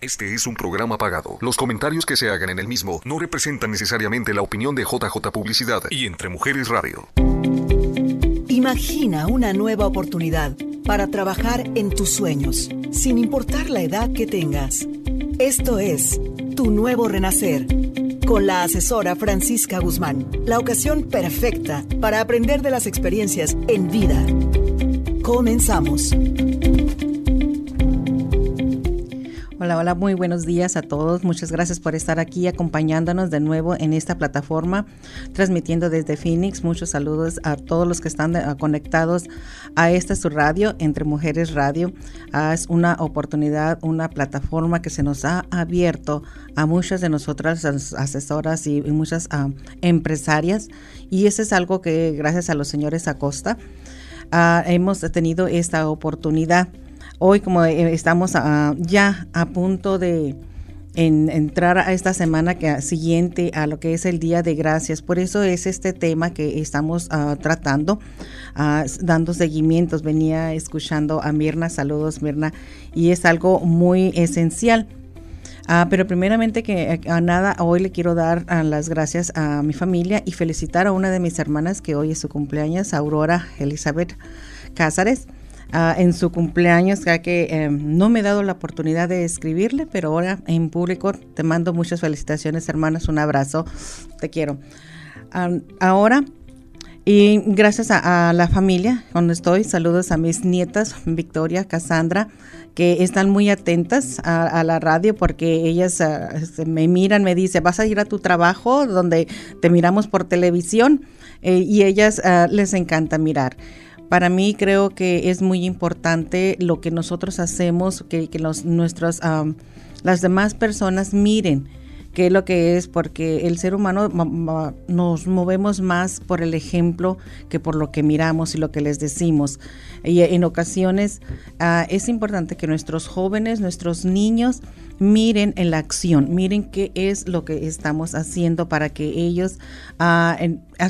Este es un programa pagado. Los comentarios que se hagan en el mismo no representan necesariamente la opinión de JJ Publicidad y Entre Mujeres Radio. Imagina una nueva oportunidad para trabajar en tus sueños, sin importar la edad que tengas. Esto es Tu Nuevo Renacer, con la asesora Francisca Guzmán. La ocasión perfecta para aprender de las experiencias en vida. Comenzamos. Hola, hola, muy buenos días a todos. Muchas gracias por estar aquí acompañándonos de nuevo en esta plataforma, transmitiendo desde Phoenix. Muchos saludos a todos los que están eh, conectados a esta su radio, Entre Mujeres Radio. Ah, es una oportunidad, una plataforma que se nos ha abierto a muchas de nosotras asesoras y, muchas ah, empresarias. Y eso es algo que gracias a los señores Acosta ah, hemos tenido esta oportunidad hoy como eh, estamos ya a punto de entrar a esta semana que, siguiente a lo que es el Día de Gracias. Por eso es este tema que estamos ah, tratando, ah, dando seguimientos. Venía escuchando a Mirna, saludos Mirna, y es algo muy esencial. Ah, pero primeramente que eh, a nada, hoy le quiero dar las gracias a mi familia y felicitar a una de mis hermanas que hoy es su cumpleaños, Aurora Elizabeth Cázares. Ah, en su cumpleaños, ya que em, no me he dado la oportunidad de escribirle, pero ahora en público te mando muchas felicitaciones, hermanas, un abrazo, te quiero. ahora, y gracias a, la familia donde estoy, saludos a mis nietas, Victoria, Cassandra, que están muy atentas a, la radio porque ellas ah, este, me miran, me dicen, vas a ir a tu trabajo donde te miramos por televisión eh, y ellas ah, les encanta mirar. Para mí creo que es muy importante lo que nosotros hacemos, que, que los, nuestros, las demás personas miren qué es lo que es, porque el ser humano nos movemos más por el ejemplo que por lo que miramos y lo que les decimos. Y en ocasiones ah, es importante que nuestros jóvenes, nuestros niños, miren en la acción, miren qué es lo que estamos haciendo para que ellos ah,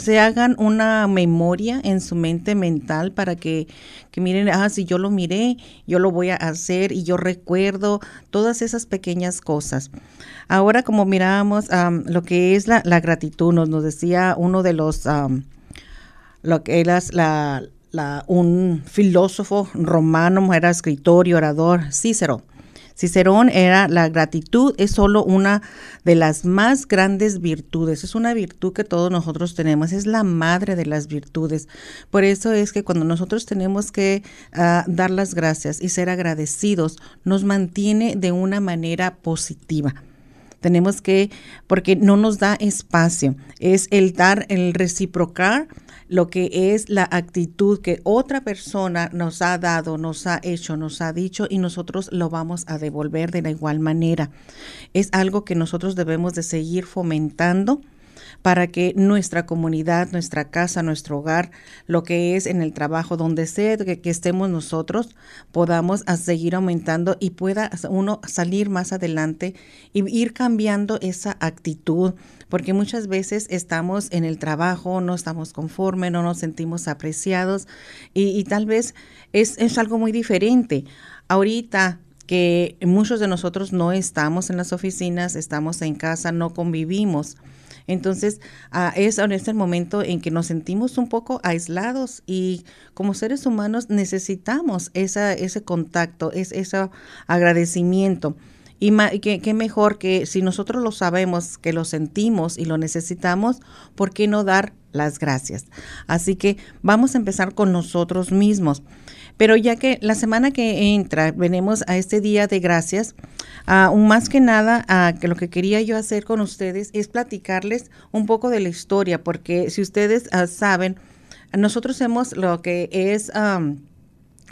se hagan una memoria en su mente mental para que, miren, ah, si yo lo miré, yo lo voy a hacer y yo recuerdo todas esas pequeñas cosas. Ahora como miramos lo que es la, gratitud, nos, decía uno de los, lo que era un filósofo romano, era escritor y orador, Cícero Cicerón era la gratitud es solo una de las más grandes virtudes, es una virtud que todos nosotros tenemos, es la madre de las virtudes. Por eso es que cuando nosotros tenemos que ah, dar las gracias y ser agradecidos, nos mantiene de una manera positiva tenemos que, porque no nos da espacio, es el dar, el reciprocar lo que es la actitud que otra persona nos ha dado, nos ha hecho, nos ha dicho y nosotros lo vamos a devolver de la igual manera. Es algo que nosotros debemos de seguir fomentando para que nuestra comunidad, nuestra casa, nuestro hogar, lo que es en el trabajo, donde sea que, estemos nosotros, podamos seguir aumentando y pueda uno salir más adelante y ir cambiando esa actitud, porque muchas veces estamos en el trabajo, no estamos conformes, no nos sentimos apreciados y, tal vez es, es algo muy diferente. Ahorita que muchos de nosotros no estamos en las oficinas, estamos en casa, no convivimos. Entonces, uh, es en este momento en que nos sentimos un poco aislados y como seres humanos necesitamos esa, ese contacto, es, ese agradecimiento. Y qué mejor que si nosotros lo sabemos, que lo sentimos y lo necesitamos, ¿por qué no dar las gracias? Así que vamos a empezar con nosotros mismos. Pero ya que la semana que entra venimos a este día de gracias, uh, más que nada uh, que lo que quería yo hacer con ustedes es platicarles un poco de la historia, porque si ustedes ah, saben, nosotros hemos lo que es...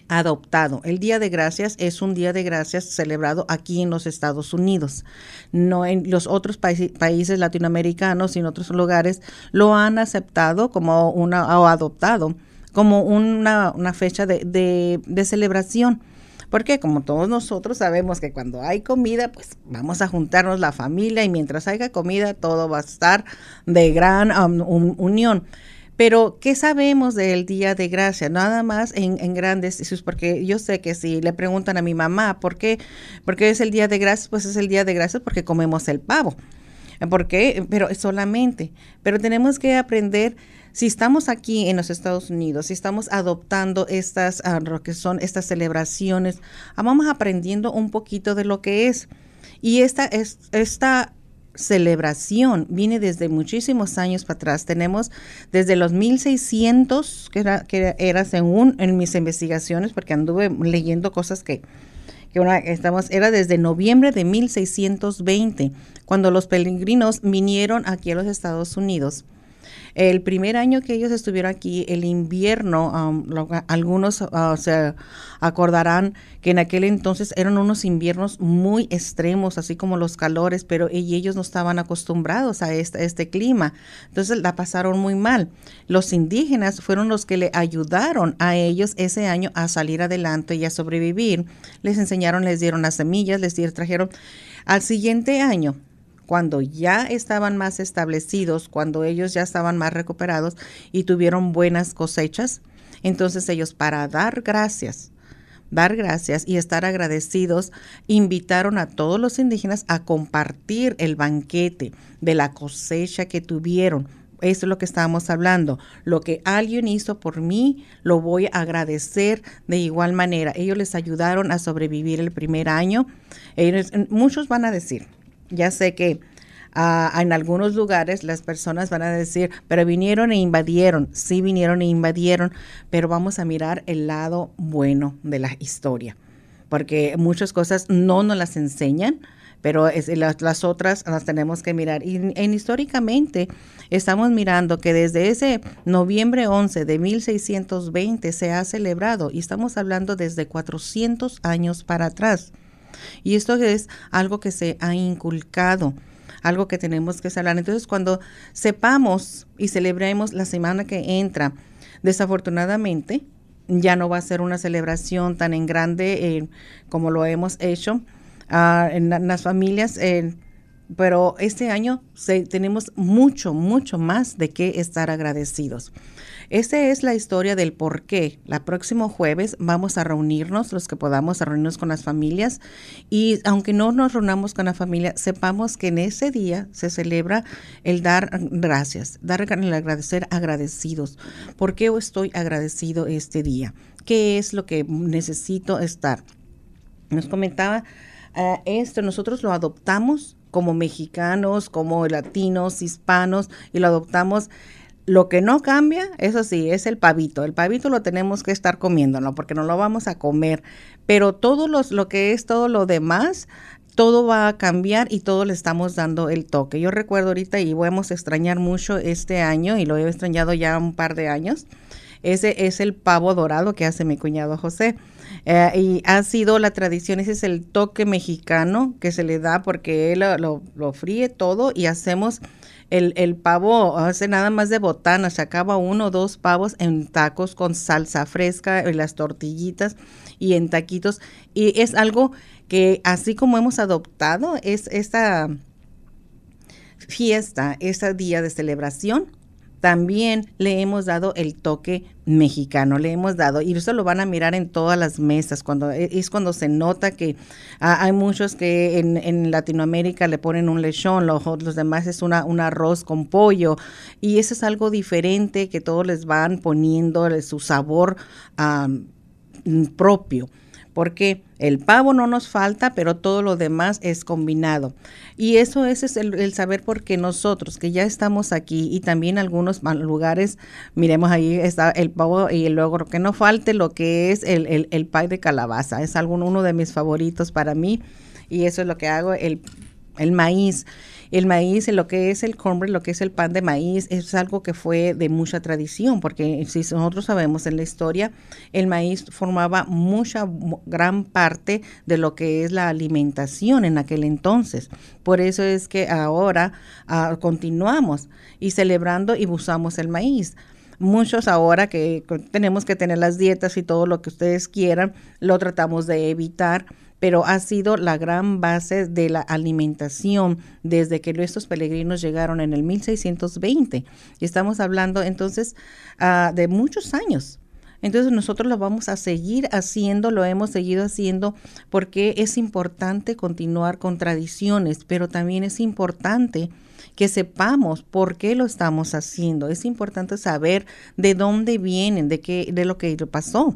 adoptado. El Día de Gracias es un Día de Gracias celebrado aquí en los Estados Unidos. No en los otros países latinoamericanos y en otros lugares lo han aceptado como una o adoptado como una, fecha de, de, celebración. Porque como todos nosotros sabemos que cuando hay comida, pues vamos a juntarnos la familia y mientras haya comida todo va a estar de gran um, unión. Pero, ¿qué sabemos del Día de Gracia? Nada más en, en grandes, porque yo sé que si le preguntan a mi mamá, ¿por qué? Porque es el Día de Gracias, pues es el Día de Gracias porque comemos el pavo. ¿Por qué? Pero solamente. Pero tenemos que aprender si estamos aquí en los Estados Unidos, si estamos adoptando estas, uh, lo que son estas celebraciones, ah, vamos aprendiendo un poquito de lo que es. Y esta, es, esta celebración viene desde muchísimos años para atrás. Tenemos desde los 1600, que era, que era según en mis investigaciones, porque anduve leyendo cosas que, que una, estamos, era desde noviembre de 1620, cuando los peregrinos vinieron aquí a los Estados Unidos el primer año que ellos estuvieron aquí, el invierno, um, algunos uh, se acordarán que en aquel entonces eran unos inviernos muy extremos, así como los calores, pero ellos no estaban acostumbrados a este, este clima. Entonces la pasaron muy mal. Los indígenas fueron los que le ayudaron a ellos ese año a salir adelante y a sobrevivir. Les enseñaron, les dieron las semillas, les trajeron. Al siguiente año, cuando ya estaban más establecidos, cuando ellos ya estaban más recuperados y tuvieron buenas cosechas, entonces ellos para dar gracias, dar gracias y estar agradecidos, invitaron a todos los indígenas a compartir el banquete de la cosecha que tuvieron. Eso es lo que estábamos hablando. Lo que alguien hizo por mí, lo voy a agradecer de igual manera. Ellos les ayudaron a sobrevivir el primer año. muchos van a decir, ya sé que ah, en algunos lugares las personas van a decir, pero vinieron e invadieron. Sí vinieron e invadieron, pero vamos a mirar el lado bueno de la historia, porque muchas cosas no nos las enseñan, pero las, otras las tenemos que mirar. Y en, históricamente estamos mirando que desde ese noviembre 11 de 1620 se ha celebrado y estamos hablando desde 400 años para atrás. Y esto es algo que se ha inculcado, algo que tenemos que hablar. Entonces, cuando sepamos y celebremos la semana que entra, desafortunadamente, ya no va a ser una celebración tan en grande eh, como lo hemos hecho ah, en, las familias. Eh, pero este año tenemos mucho, mucho más de qué estar agradecidos. Esa es la historia del por qué. La próximo jueves vamos a reunirnos, los que podamos, a reunirnos con las familias. Y aunque no nos reunamos con la familia, sepamos que en ese día se celebra el dar gracias, dar el agradecer agradecidos. ¿Por qué estoy agradecido este día? ¿Qué es lo que necesito estar? Nos comentaba uh, esto, nosotros lo adoptamos como mexicanos, como latinos, hispanos, y lo adoptamos lo que no cambia, eso sí, es el pavito. El pavito lo tenemos que estar comiéndolo porque no lo vamos a comer. Pero todo los, lo que es todo lo demás, todo va a cambiar y todo le estamos dando el toque. Yo recuerdo ahorita y vamos a extrañar mucho este año y lo he extrañado ya un par de años. Ese es el pavo dorado que hace mi cuñado José. Eh, y ha sido la tradición, ese es el toque mexicano que se le da porque él lo, lo fríe todo y hacemos el, el pavo hace nada más de botana, se acaba uno o dos pavos en tacos con salsa fresca, y las tortillitas y en taquitos. Y es algo que así como hemos adoptado, es esta fiesta, este día de celebración, también le hemos dado el toque mexicano, le hemos dado, y eso lo van a mirar en todas las mesas, cuando e, es cuando se nota que hay muchos que en, Latinoamérica le ponen un lechón, los, los demás es una, un arroz con pollo, y eso es algo diferente que todos les van poniendo su sabor propio porque el pavo no nos falta, pero todo lo demás es combinado. Y eso es el, saber porque nosotros que ya estamos aquí y también algunos lugares, miremos ahí está el pavo y luego que no falte lo que es el, el, el pie de calabaza. Es algo, uno de mis favoritos para mí y eso es lo que hago, el, el maíz. El maíz, lo que es el cornbread, lo que es el pan de maíz, es algo que fue de mucha tradición, porque si nosotros sabemos en la historia, el maíz formaba mucha, gran parte de lo que es la alimentación en aquel entonces. Por eso es que ahora ah, continuamos y celebrando y usamos el maíz. muchos ahora que tenemos que tener las dietas y todo lo que ustedes quieran, lo tratamos de evitar pero ha sido la gran base de la alimentación desde que nuestros peregrinos llegaron en el 1620. Y estamos hablando entonces ah, de muchos años. Entonces nosotros lo vamos a seguir haciendo, lo hemos seguido haciendo porque es importante continuar con tradiciones, pero también es importante que sepamos por qué lo estamos haciendo. Es importante saber de dónde vienen, de qué de lo que pasó.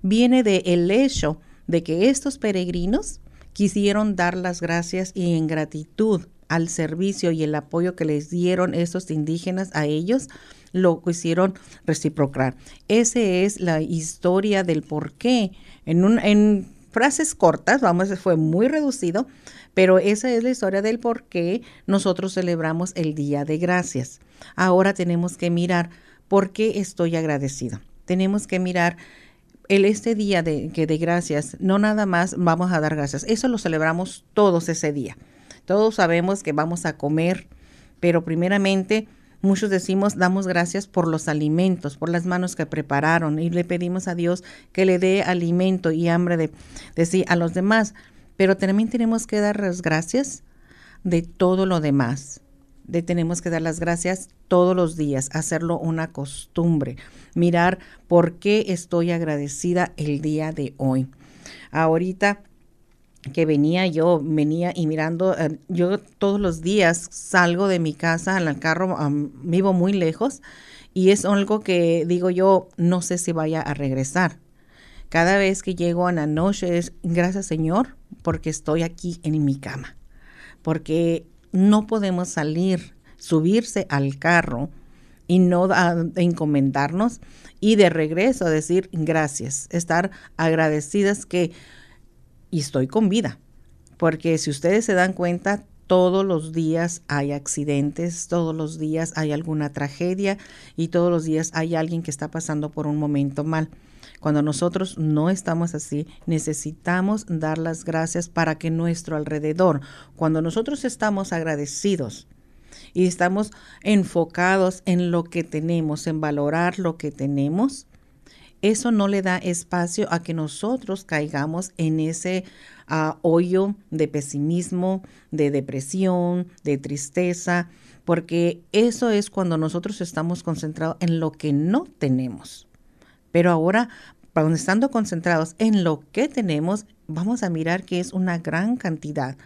Viene de el hecho de que estos peregrinos quisieron dar las gracias y en gratitud al servicio y el apoyo que les dieron estos indígenas a ellos, lo quisieron reciprocar. Esa es la historia del por qué. En, en frases cortas, vamos, fue muy reducido, pero esa es la historia del por qué nosotros celebramos el Día de Gracias. Ahora tenemos que mirar por qué estoy agradecido. Tenemos que mirar el este día de, que de gracias, no nada más vamos a dar gracias, eso lo celebramos todos ese día. Todos sabemos que vamos a comer, pero primeramente muchos decimos damos gracias por los alimentos, por las manos que prepararon y le pedimos a Dios que le dé alimento y hambre de, decir a los demás, pero también tenemos que dar las gracias de todo lo demás tenemos que dar las gracias todos los días, hacerlo una costumbre, mirar por qué estoy agradecida el día de hoy. Ahorita que venía yo, venía y mirando, eh, yo todos los días salgo de mi casa en el carro, vivo muy lejos y es algo que digo yo, no sé si vaya a regresar. Cada vez que llego a la noche es gracias Señor porque estoy aquí en mi cama, porque no podemos salir, subirse al carro y no encomendarnos y de regreso decir gracias, estar agradecidas que y estoy con vida. Porque si ustedes se dan cuenta, todos los días hay accidentes, todos los días hay alguna tragedia y todos los días hay alguien que está pasando por un momento mal. Cuando nosotros no estamos así, necesitamos dar las gracias para que nuestro alrededor, cuando nosotros estamos agradecidos y estamos enfocados en lo que tenemos, en valorar lo que tenemos, eso no le da espacio a que nosotros caigamos en ese ah, hoyo de pesimismo, de depresión, de tristeza, porque eso es cuando nosotros estamos concentrados en lo que no tenemos. Pero ahora, estando concentrados en lo que tenemos, vamos a mirar que es una gran cantidad.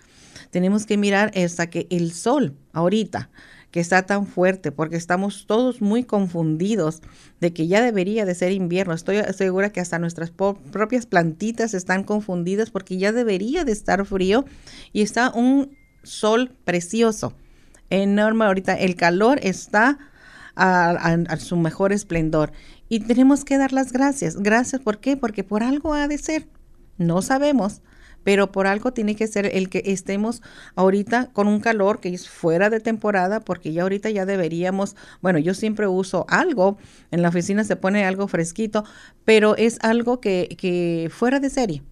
Tenemos que mirar hasta que el sol, ahorita, que está tan fuerte, porque estamos todos muy confundidos de que ya debería de ser invierno. Estoy segura que hasta nuestras propias plantitas están confundidas porque ya debería de estar frío y está un sol precioso, enorme ahorita. El calor está a su mejor esplendor y tenemos que dar las gracias. Gracias, ¿por qué? Porque por algo ha de ser. No sabemos, pero por algo tiene que ser el que estemos ahorita con un calor que es fuera de temporada, porque ya ahorita ya deberíamos, bueno, yo siempre uso algo, en la oficina se pone algo fresquito, pero es algo que, que fuera de serie.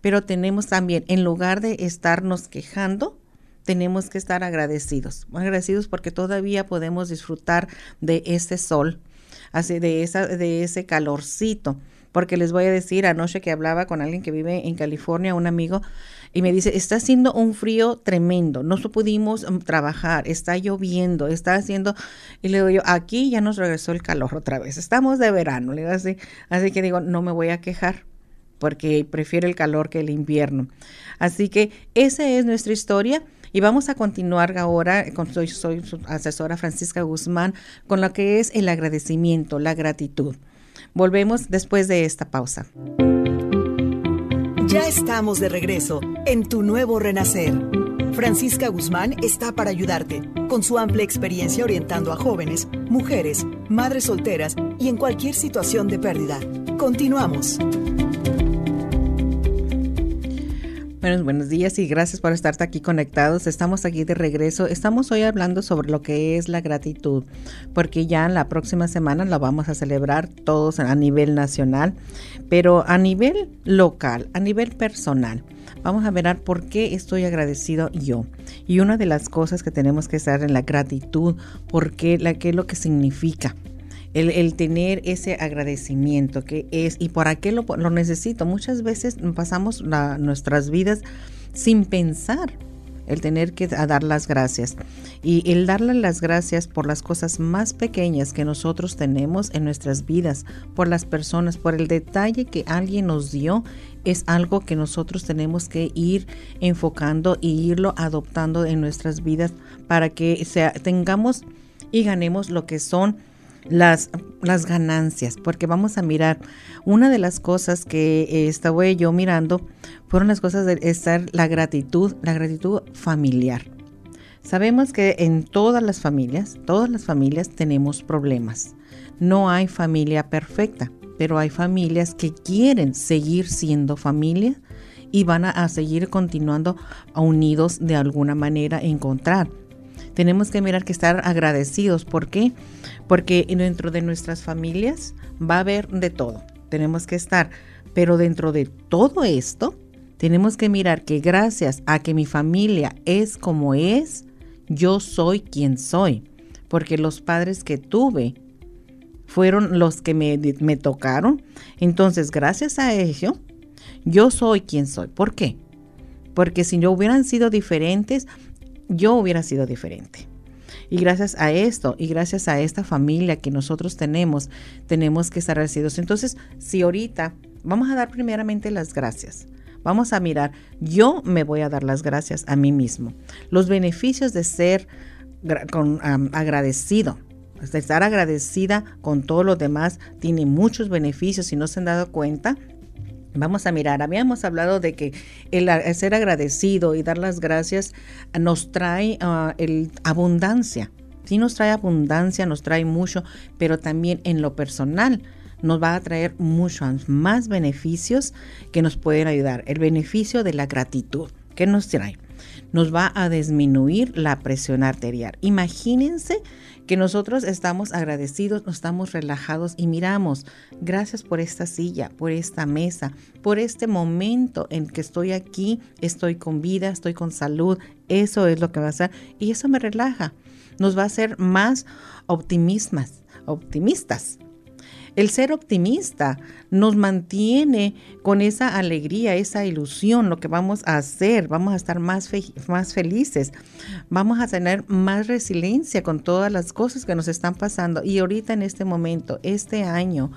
Pero tenemos también, en lugar de estarnos quejando, tenemos que estar agradecidos, agradecidos porque todavía podemos disfrutar de ese sol, de, de ese calorcito. Porque les voy a decir, anoche que hablaba con alguien que vive en California, un amigo, y me dice, está haciendo un frío tremendo, no pudimos mm, trabajar, está lloviendo, está haciendo, y le digo yo, aquí ya nos regresó el calor otra vez, estamos de verano, le digo así, así que digo, no me voy a quejar, porque prefiero el calor que el invierno. Así que esa es nuestra historia. Y vamos a continuar ahora, con, soy, soy su asesora Francisca Guzmán, con lo que es el agradecimiento, la gratitud. Volvemos después de esta pausa. Ya estamos de regreso en tu nuevo renacer. Francisca Guzmán está para ayudarte, con su amplia experiencia orientando a jóvenes, mujeres, madres solteras y en cualquier situación de pérdida. Continuamos. Buenos, buenos días y gracias por estar aquí conectados. Estamos aquí de regreso. Estamos hoy hablando sobre lo que es la gratitud, porque ya en la próxima semana la vamos a celebrar todos a nivel nacional, pero a nivel local, a nivel personal. Vamos a ver por qué estoy agradecido yo. Y una de las cosas que tenemos que estar en la gratitud, porque la, qué es lo que significa El, tener ese agradecimiento que es, ¿y por qué lo, lo necesito? Muchas veces pasamos nuestras vidas sin pensar el tener que dar las gracias. Y el darle las gracias por las cosas más pequeñas que nosotros tenemos en nuestras vidas, por las personas, por el detalle que alguien nos dio, es algo que nosotros tenemos que ir enfocando y irlo adoptando en nuestras vidas para que sea, tengamos y ganemos lo que son las, las ganancias, porque vamos a mirar, una de las cosas que eh, estaba yo mirando fueron las cosas de estar la gratitud, la gratitud familiar. Sabemos que en todas las familias, todas las familias tenemos problemas. No hay familia perfecta, pero hay familias que quieren seguir siendo familia y van a, seguir continuando unidos de alguna manera, encontrar tenemos que mirar que estar agradecidos. ¿Por qué? Porque dentro de nuestras familias va a haber de todo. Tenemos que estar, pero dentro de todo esto, tenemos que mirar que gracias a que mi familia es como es, yo soy quien soy. Porque los padres que tuve fueron los que me, me tocaron. Entonces, gracias a ello, yo soy quien soy. ¿Por qué? Porque si no hubieran sido diferentes, yo hubiera sido diferente. Y gracias a esto y gracias a esta familia que nosotros tenemos, tenemos que estar agradecidos. Entonces, si ahorita vamos a dar primeramente las gracias. Vamos a mirar, yo me voy a dar las gracias a mí mismo. Los beneficios de ser con, agradecido, de estar agradecida con todos los demás, tiene muchos beneficios. Si no se han dado cuenta, Vamos a mirar, habíamos hablado de que el, ser agradecido y dar las gracias nos trae ah, el, abundancia. Sí nos trae abundancia, nos trae mucho, pero también en lo personal nos va a traer muchos más beneficios que nos pueden ayudar. El beneficio de la gratitud, ¿qué nos trae? Nos va a disminuir la presión arterial. Imagínense que nosotros estamos agradecidos, nos estamos relajados y miramos, gracias por esta silla, por esta mesa, por este momento en que estoy aquí, estoy con vida, estoy con salud, eso es lo que va a hacer y eso me relaja, nos va a hacer más optimistas, optimistas el ser optimista nos mantiene con esa alegría, esa ilusión, lo que vamos a hacer, vamos a estar más, más felices, vamos a tener más resiliencia con todas las cosas que nos están pasando. Y ahorita en este momento, este año,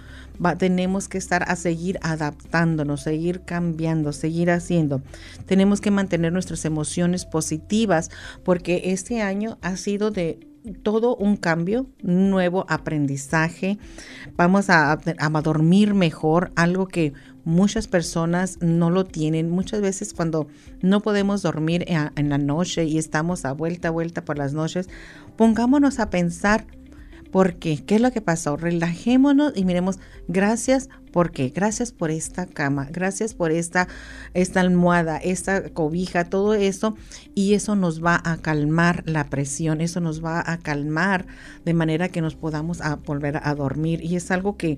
tenemos que estar a seguir adaptándonos, seguir cambiando, seguir haciendo. Tenemos que mantener nuestras emociones positivas porque este año ha sido de todo un cambio, nuevo aprendizaje. Vamos a, dormir mejor, algo que muchas personas no lo tienen. Muchas veces cuando no podemos dormir en la noche y estamos a vuelta vuelta por las noches, pongámonos a pensar ¿Por qué? ¿Qué es lo que pasó? Relajémonos y miremos, gracias, ¿por qué? Gracias por esta cama, gracias por esta, esta almohada, esta cobija, todo eso. Y eso nos va a calmar la presión, eso nos va a calmar de manera que nos podamos volver a dormir. Y es algo que...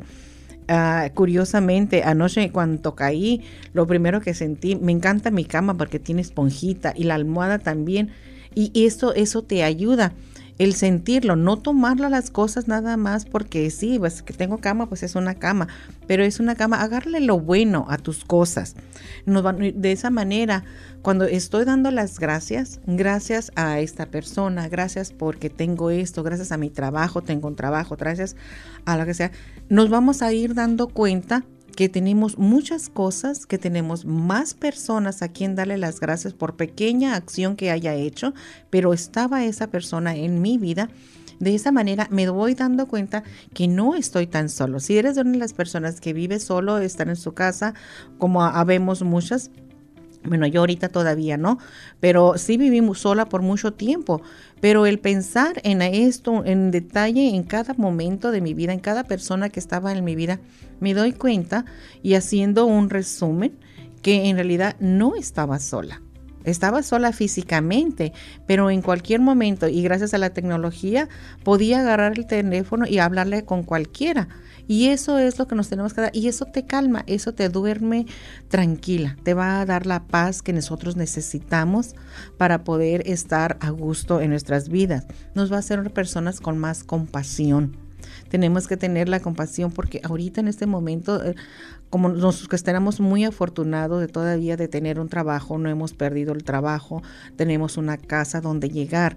Uh, curiosamente, anoche cuando caí, lo primero que sentí, me encanta mi cama porque tiene esponjita y la almohada también, y eso, eso te ayuda el sentirlo, no tomarlo las cosas nada más porque sí, pues que tengo cama, pues es una cama, pero es una cama, agarle lo bueno a tus cosas. de esa manera, cuando estoy dando las gracias, gracias a esta persona, gracias porque tengo esto, gracias a mi trabajo, tengo un trabajo, gracias a lo que sea, nos vamos a ir dando cuenta que tenemos muchas cosas, que tenemos más personas a quien darle las gracias por pequeña acción que haya hecho, pero estaba esa persona en mi vida. De esa manera me voy dando cuenta que no estoy tan solo. Si eres una de las personas que vive solo, estar en su casa, como habemos muchas, bueno, yo ahorita todavía no, pero sí vivimos sola por mucho tiempo. Pero el pensar en esto en detalle en cada momento de mi vida, en cada persona que estaba en mi vida, me doy cuenta y haciendo un resumen que en realidad no estaba sola. Estaba sola físicamente, pero en cualquier momento y gracias a la tecnología podía agarrar el teléfono y hablarle con cualquiera. Y eso es lo que nos tenemos que dar. Y eso te calma, eso te duerme tranquila, te va a dar la paz que nosotros necesitamos para poder estar a gusto en nuestras vidas. Nos va a hacer personas con más compasión Tenemos que tener la compasión porque ahorita en este momento, eh, como nosotros que estamos muy afortunados de todavía de tener un trabajo, no hemos perdido el trabajo, tenemos una casa donde llegar,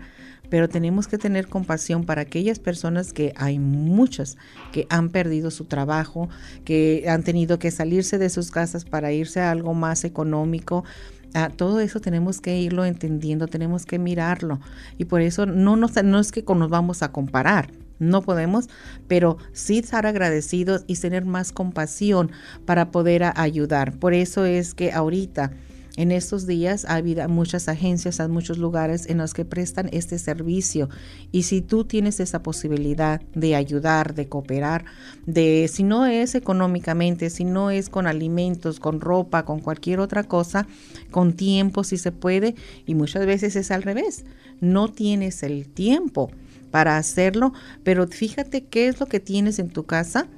pero tenemos que tener compasión para aquellas personas que hay muchas que han perdido su trabajo, que han tenido que salirse de sus casas para irse a algo más económico. Ah, todo eso tenemos que irlo entendiendo, tenemos que mirarlo y por eso no, nos, no es que nos vamos a comparar, no podemos, pero sí estar agradecidos y tener más compasión para poder ayudar. Por eso es que ahorita en estos días ha habido muchas agencias, hay muchos lugares en los que prestan este servicio. Y si tú tienes esa posibilidad de ayudar, de cooperar, de si no es económicamente, si no es con alimentos, con ropa, con cualquier otra cosa, con tiempo si se puede, y muchas veces es al revés, no tienes el tiempo para hacerlo, pero fíjate qué es lo que tienes en tu casa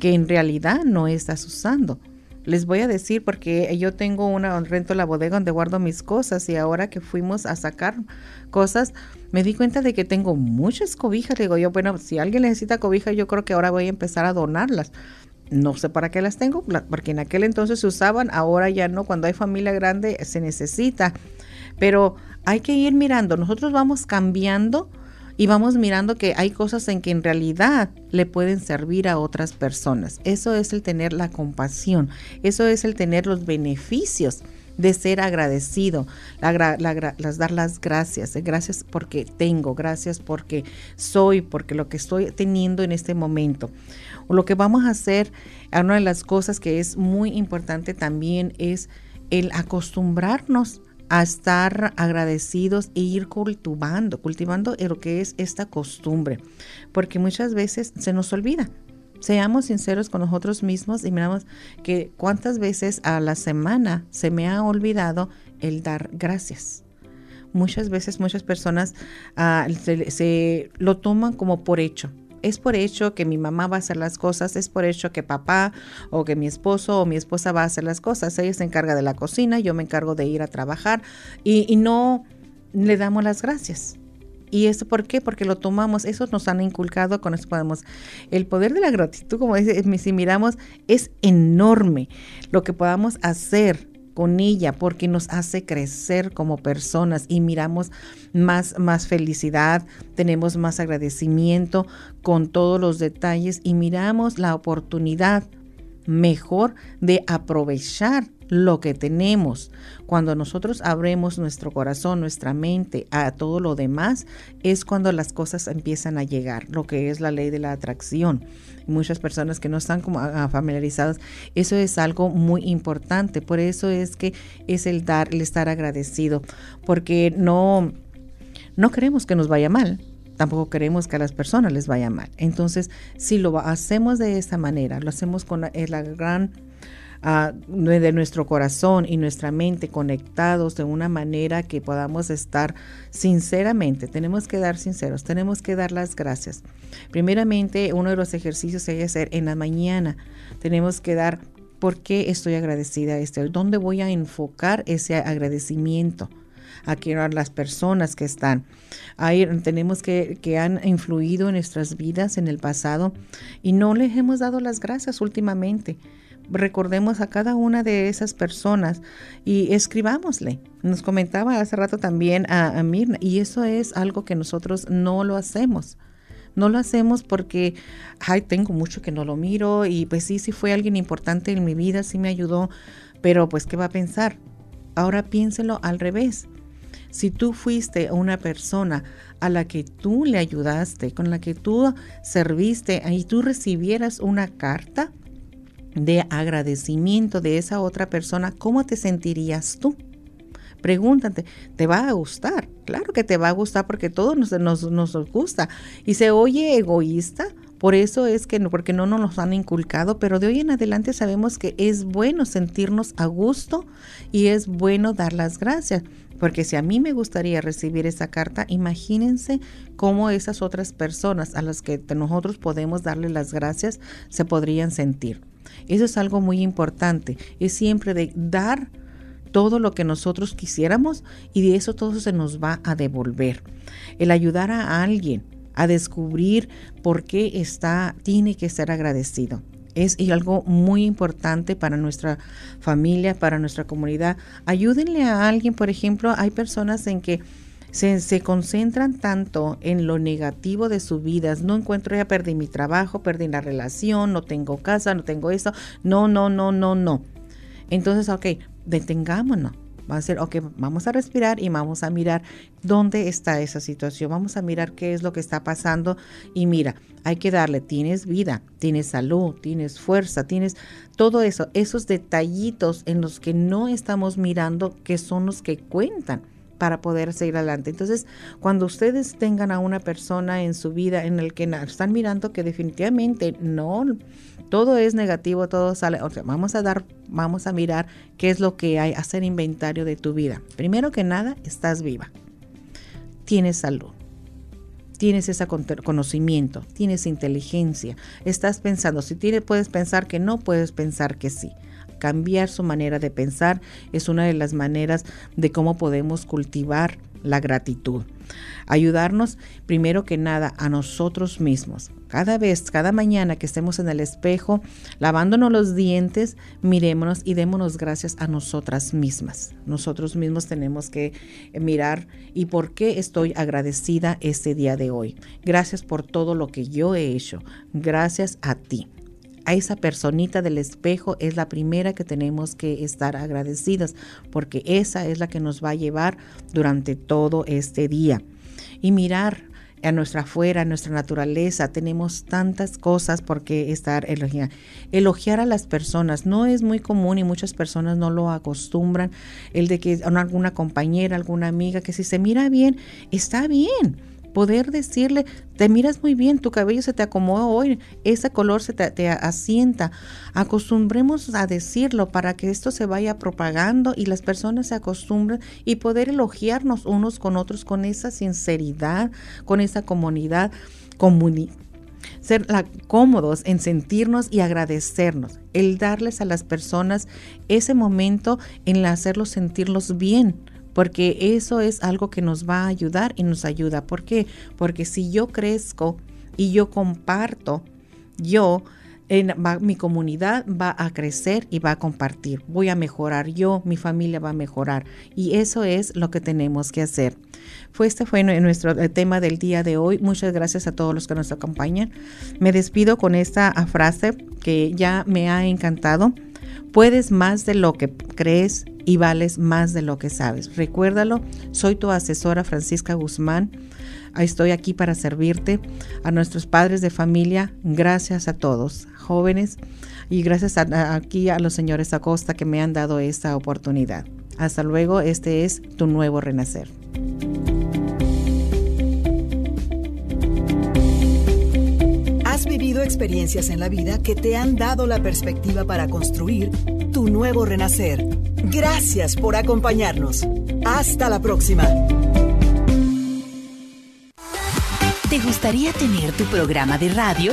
que en realidad no estás usando. Les voy a decir porque yo tengo una rento la bodega donde guardo mis cosas y ahora que fuimos a sacar cosas me di cuenta de que tengo muchas cobijas. Digo yo, bueno, si alguien necesita cobijas, yo creo que ahora voy a empezar a donarlas. No sé para qué las tengo, porque en aquel entonces se usaban, ahora ya no. Cuando hay familia grande se necesita. Pero hay que ir mirando. Nosotros vamos cambiando y vamos mirando que hay cosas en que en realidad le pueden servir a otras personas. Eso es el tener la compasión, eso es el tener los beneficios de ser agradecido, las dar las gracias, eh, gracias porque tengo, gracias porque soy, porque lo que estoy teniendo en este momento. Lo que vamos a hacer, una de las cosas que es muy importante también es el acostumbrarnos a estar agradecidos e ir cultivando, cultivando lo que es esta costumbre, porque muchas veces se nos olvida. Seamos sinceros con nosotros mismos y miramos que cuántas veces a la semana se me ha olvidado el dar gracias. Muchas veces muchas personas ah, se lo toman como por hecho es por hecho que mi mamá va a hacer las cosas, es por hecho que papá o que mi esposo o mi esposa va a hacer las cosas. Ella se encarga de la cocina, yo me encargo de ir a trabajar y, no le damos las gracias. ¿Y eso por qué? Porque lo tomamos, eso nos han inculcado, con eso podemos. El poder de la gratitud, como dice, si miramos, es enorme. Lo que podamos hacer con ella porque nos hace crecer como personas y miramos más, más felicidad, tenemos más agradecimiento con todos los detalles y miramos la oportunidad mejor de aprovechar lo que tenemos. Cuando nosotros abremos nuestro corazón, nuestra mente a todo lo demás, es cuando las cosas empiezan a llegar, lo que es la ley de la atracción. Muchas personas que no están como ah, familiarizadas, eso es algo muy importante. Por eso es que es el dar, el estar agradecido, porque no, no queremos que nos vaya mal tampoco queremos que a las personas les vaya mal. Entonces, si lo hacemos de esta manera, lo hacemos con la, gran de nuestro corazón y nuestra mente conectados de una manera que podamos estar sinceramente, tenemos que dar sinceros, tenemos que dar las gracias. Primeramente, uno de los ejercicios que hacer en la mañana, tenemos que dar por qué estoy agradecida, este, dónde voy a enfocar ese agradecimiento a las personas que están. Ahí tenemos que, que han influido en nuestras vidas en el pasado y no les hemos dado las gracias últimamente recordemos a cada una de esas personas y escribámosle. Nos comentaba hace rato también a, Mirna y eso es algo que nosotros no lo hacemos. No lo hacemos porque, ay, tengo mucho que no lo miro y pues sí, sí fue alguien importante en mi vida, sí me ayudó, pero pues, ¿qué va a pensar? Ahora piénselo al revés. Si tú fuiste una persona a la que tú le ayudaste, con la que tú serviste y tú recibieras una carta, de agradecimiento de esa otra persona, ¿cómo te sentirías tú? Pregúntate, ¿te va a gustar? Claro que te va a gustar porque todo nos, nos, gusta. Y se oye egoísta, por eso es que, porque no nos han inculcado, pero de hoy en adelante sabemos que es bueno sentirnos a gusto y es bueno dar las gracias. Porque si a mí me gustaría recibir esa carta, imagínense cómo esas otras personas a las que nosotros podemos darle las gracias se podrían sentir. Eso es algo muy importante. Es siempre de dar todo lo que nosotros quisiéramos y de eso todo se nos va a devolver. El ayudar a alguien a descubrir por qué está, tiene que ser agradecido. Es algo muy importante para nuestra familia, para nuestra comunidad. Ayúdenle a alguien, por ejemplo, hay personas en que se, se, concentran tanto en lo negativo de su vida. No encuentro, ya perdí mi trabajo, perdí la relación, no tengo casa, no tengo eso. No, no, no, no, no. Entonces, ok, detengámonos. Va a ser, ok, vamos a respirar y vamos a mirar dónde está esa situación. Vamos a mirar qué es lo que está pasando. Y mira, hay que darle, tienes vida, tienes salud, tienes fuerza, tienes todo eso, esos detallitos en los que no estamos mirando que son los que cuentan para poder seguir adelante. Entonces, cuando ustedes tengan a una persona en su vida en el que están mirando que definitivamente no todo es negativo, todo sale, vamos a dar, vamos a mirar qué es lo que hay, hacer inventario de tu vida. Primero que nada, estás viva. Tienes salud. Tienes ese conocimiento, tienes inteligencia, estás pensando, si tienes, puedes pensar que no, puedes pensar que sí cambiar su manera de pensar es una de las maneras de cómo podemos cultivar la gratitud. Ayudarnos primero que nada a nosotros mismos. Cada vez, cada mañana que estemos en el espejo, lavándonos los dientes, mirémonos y démonos gracias a nosotras mismas. Nosotros mismos tenemos que mirar y por qué estoy agradecida este día de hoy. Gracias por todo lo que yo he hecho. Gracias a ti a esa personita del espejo es la primera que tenemos que estar agradecidas porque esa es la que nos va a llevar durante todo este día. Y mirar a nuestra afuera, a nuestra naturaleza, tenemos tantas cosas por qué estar elogiando. Elogiar a las personas no es muy común y muchas personas no lo acostumbran. El de que alguna compañera, alguna amiga, que si se mira bien, está bien poder decirle, te miras muy bien, tu cabello se te acomodó hoy, ese color se te, asienta. Acostumbremos a decirlo para que esto se vaya propagando y las personas se acostumbren y poder elogiarnos unos con otros con esa sinceridad, con esa comunidad, ser cómodos en sentirnos y agradecernos, el darles a las personas ese momento en hacerlos sentirlos bien porque eso es algo que nos va a ayudar y nos ayuda. ¿Por qué? Porque si yo crezco y yo comparto, yo, en, mi comunidad va a crecer y va a compartir. Voy a mejorar yo, mi familia va a mejorar. Y eso es lo que tenemos que hacer. Fue este fue nuestro eh, tema del día de hoy. Muchas gracias a todos los que nos acompañan. Me despido con esta frase que ya me ha encantado. Puedes más de lo que crees y vales más de lo que sabes. Recuérdalo, soy tu asesora Francisca Guzmán. Estoy aquí para servirte. A nuestros padres de familia, gracias a todos, jóvenes, y gracias aquí a los señores Acosta que me han dado esta oportunidad. Hasta luego, este es tu nuevo renacer. Has vivido experiencias en la vida que te han dado la perspectiva para construir tu nuevo renacer. Gracias por acompañarnos. Hasta la próxima. ¿Te gustaría tener tu programa de radio?